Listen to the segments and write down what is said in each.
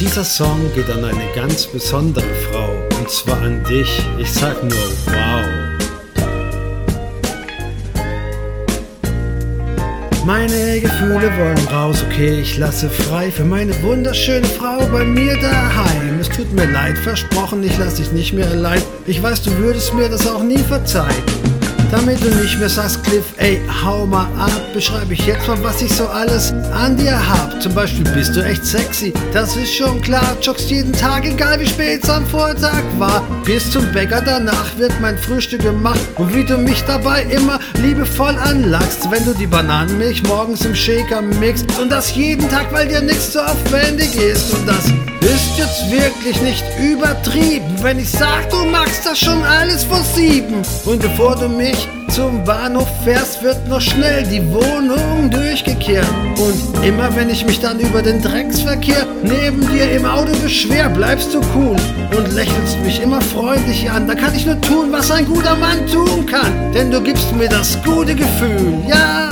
Dieser Song geht an eine ganz besondere Frau, und zwar an dich. Ich sag nur wow. Meine Gefühle wollen raus, okay, ich lasse frei für meine wunderschöne Frau bei mir daheim. Es tut mir leid, versprochen, ich lasse dich nicht mehr allein. Ich weiß, du würdest mir das auch nie verzeihen. Damit du nicht mehr sagst, Cliff, ey, hau mal ab, beschreibe ich jetzt mal, was ich so alles an dir hab. Zum Beispiel bist du echt sexy, das ist schon klar. Joggst jeden Tag, egal wie spät es am Vortag war. Gehst zum Bäcker, danach wird mein Frühstück gemacht. Und wie du mich dabei immer liebevoll anlachst, wenn du die Bananenmilch morgens im Shaker mixt. Und das jeden Tag, weil dir nichts so aufwendig ist. Und das ist jetzt wirklich nicht übertrieben, wenn ich sag, du machst das schon alles vor sieben. Und bevor du mich zum Bahnhof fährst, wird noch schnell die Wohnung durchgekehrt. Und immer wenn ich mich dann über den Drecksverkehr neben dir im Auto beschwer, bleibst du cool und lächelst mich immer freundlich an. Da kann ich nur tun, was ein guter Mann tun kann. Denn du gibst mir das gute Gefühl, ja,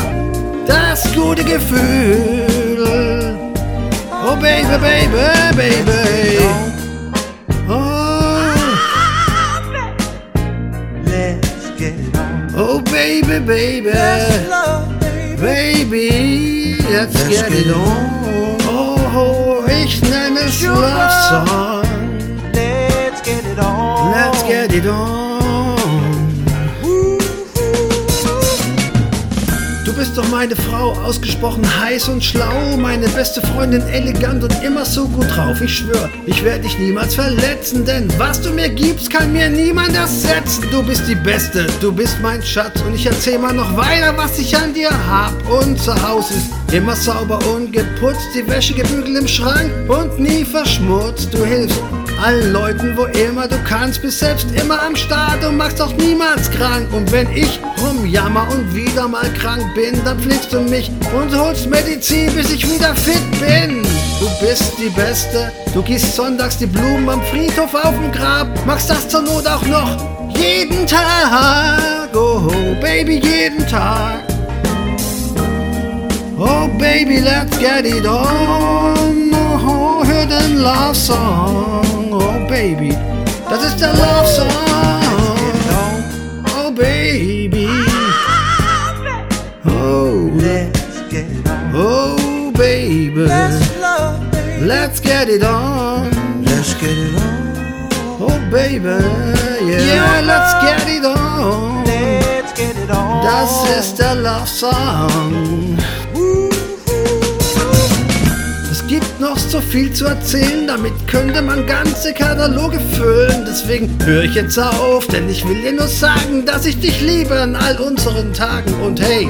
das gute Gefühl. Oh baby, baby, baby. Oh, get it on. oh baby, baby. Love, baby. Baby, let's, Let's get, get it on. Oh, ich nenne es Sugar. Love Song. Let's get it on. Let's get it on. Du bist doch meine Frau, ausgesprochen heiß und schlau. Meine beste Freundin, elegant und immer so gut drauf. Ich schwör, ich werde dich niemals verletzen, denn was du mir gibst, kann mir niemand ersetzen. Du bist die Beste, du bist mein Schatz. Und ich erzähl mal noch weiter, was ich an dir hab. Unser Haus ist immer sauber und geputzt. Die Wäsche gebügelt im Schrank und nie verschmutzt. Du hilfst allen Leuten, wo immer du kannst, bist selbst immer am Start und machst auch niemals krank. Und wenn ich rumjammer und wieder mal krank bin, dann pflegst du mich und holst Medizin, bis ich wieder fit bin. Du bist die Beste, du gießt sonntags die Blumen am Friedhof auf dem Grab, machst das zur Not auch noch jeden Tag. Oh, Baby, jeden Tag. Oh baby, let's get it on. Oh, hör den Love Song. Oh baby, das ist der Love baby. Let's love, baby. Let's get it on. Let's get it on. Oh baby, yeah, let's get it on. Let's get it on. Das ist der Love Song. Es gibt noch so viel zu erzählen, damit könnte man ganze Kataloge füllen. Deswegen höre ich jetzt auf, denn ich will dir nur sagen, dass ich dich liebe an all unseren Tagen. Und hey,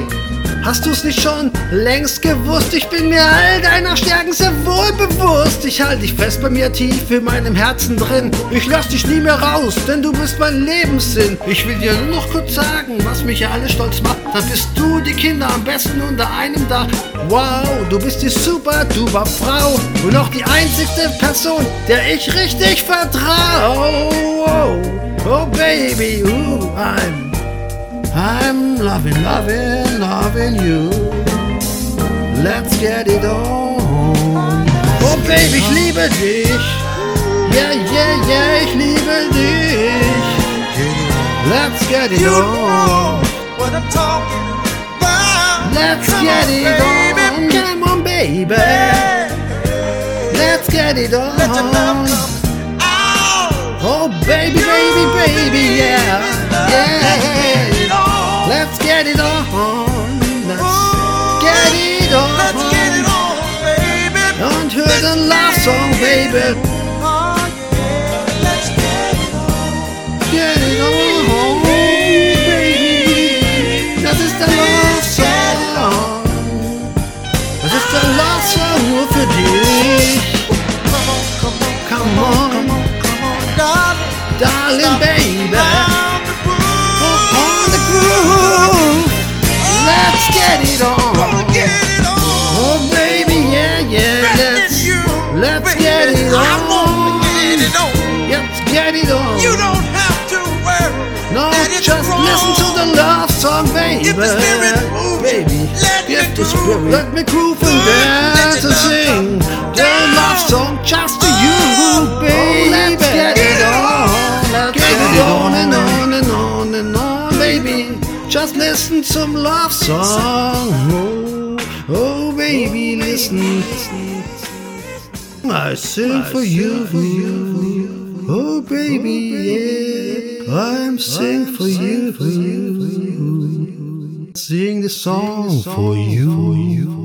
hast du's nicht schon längst gewusst? Ich bin mir all deiner Stärken sehr wohl bewusst. Ich halte dich fest bei mir tief in meinem Herzen drin. Ich lass dich nie mehr raus, denn du bist mein Lebenssinn. Ich will dir nur noch kurz sagen, was mich ja alles stolz macht. Da bist du die Kinder am besten unter einem Dach. Wow, du bist die super duper Frau und auch die einzigste Person, der ich richtig vertrau. Oh, oh baby, ooh, I'm, I'm loving, loving, loving you. Let's get it on. Oh baby, ich liebe dich. Yeah, yeah, yeah, ich liebe dich. Let's get it on. know what I'm talking about. Let's get it on. Come on, baby. Let's get it on. Let your love come out. Oh, baby, baby, baby, yeah. Nur für dich. Come on, come on, Come on, come on, come on, darling. darling, baby. On the groove. Let's get it on. Oh, baby, yeah, yeah. Let's, let's get it on. Let's get it on. You don't have to worry. No, just listen to the love song, baby. Baby, let me groove. let me groove listen zum Love Song. Oh, oh baby, listen. I sing for you. Oh baby, oh, yeah. I'm sing for you, for you. Sing the song for you.